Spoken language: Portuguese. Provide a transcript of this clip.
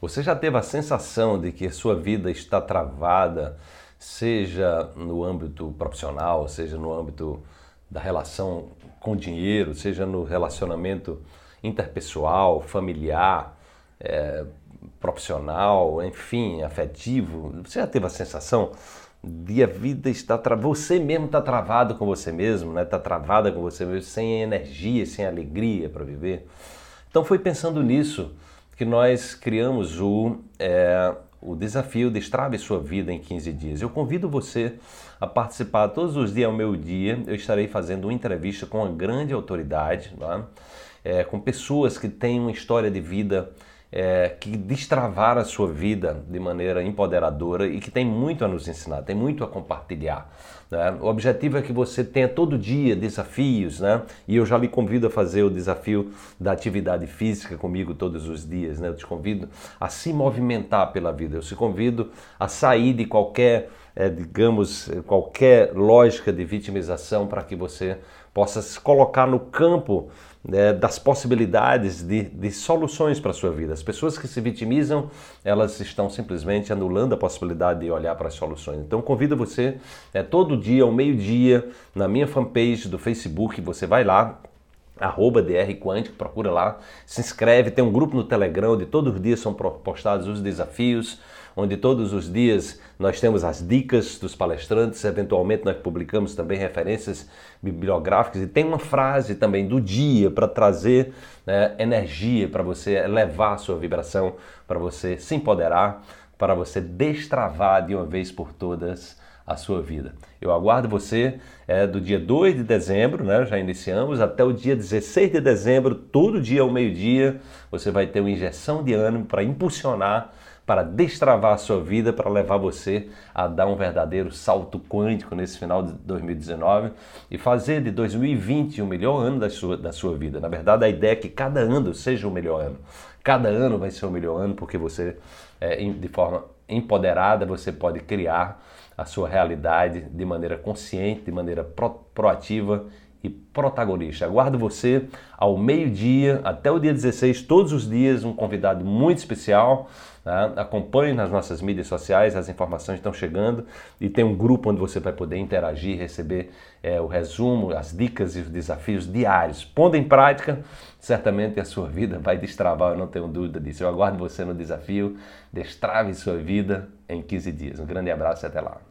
Você já teve a sensação de que sua vida está travada, seja no âmbito profissional, seja no âmbito da relação com dinheiro, seja no relacionamento interpessoal, familiar, é, profissional, enfim, afetivo? Você já teve a sensação de a vida estar travada, você mesmo está travado com você mesmo, né? Está travada com você mesmo, sem energia, sem alegria para viver? Então foi pensando nisso que nós criamos o, é, o desafio Destrave Sua Vida em 15 dias. Eu convido você a participar todos os dias ao meu dia. Eu estarei fazendo uma entrevista com uma grande autoridade, é? É, com pessoas que têm uma história de vida é, que destravar a sua vida de maneira empoderadora e que tem muito a nos ensinar, tem muito a compartilhar. Né? O objetivo é que você tenha todo dia desafios, né? E eu já lhe convido a fazer o desafio da atividade física comigo todos os dias, né? Eu te convido a se movimentar pela vida, eu te convido a sair de qualquer, é, digamos, qualquer lógica de vitimização para que você possa se colocar no campo né, das possibilidades de, de soluções para a sua vida. As pessoas que se vitimizam, elas estão simplesmente anulando a possibilidade de olhar para as soluções. Então convido você, é, todo dia, ao meio-dia, na minha fanpage do Facebook, você vai lá, arroba DR Quântico, procura lá, se inscreve, tem um grupo no Telegram onde todos os dias são postados os desafios, onde todos os dias nós temos as dicas dos palestrantes, eventualmente nós publicamos também referências bibliográficas e tem uma frase também do dia para trazer né, energia para você elevar a sua vibração, para você se empoderar, para você destravar de uma vez por todas a sua vida. Eu aguardo você é, do dia 2 de dezembro, né, já iniciamos, até o dia 16 de dezembro, todo dia ao meio-dia, você vai ter uma injeção de ânimo para impulsionar, para destravar a sua vida, para levar você a dar um verdadeiro salto quântico nesse final de 2019 e fazer de 2020 o melhor ano da sua, da sua vida. Na verdade, a ideia é que cada ano seja o melhor ano. Cada ano vai ser o melhor ano porque você, é, de forma empoderada, você pode criar a sua realidade de maneira consciente, de maneira pro, proativa e protagonista. Aguardo você ao meio-dia até o dia 16, todos os dias, um convidado muito especial. Tá? Acompanhe nas nossas mídias sociais, as informações estão chegando e tem um grupo onde você vai poder interagir, receber é, o resumo, as dicas e os desafios diários. Pondo em prática, certamente a sua vida vai destravar, eu não tenho dúvida disso. Eu aguardo você no desafio Destrave Sua Vida em 15 dias. Um grande abraço e até lá.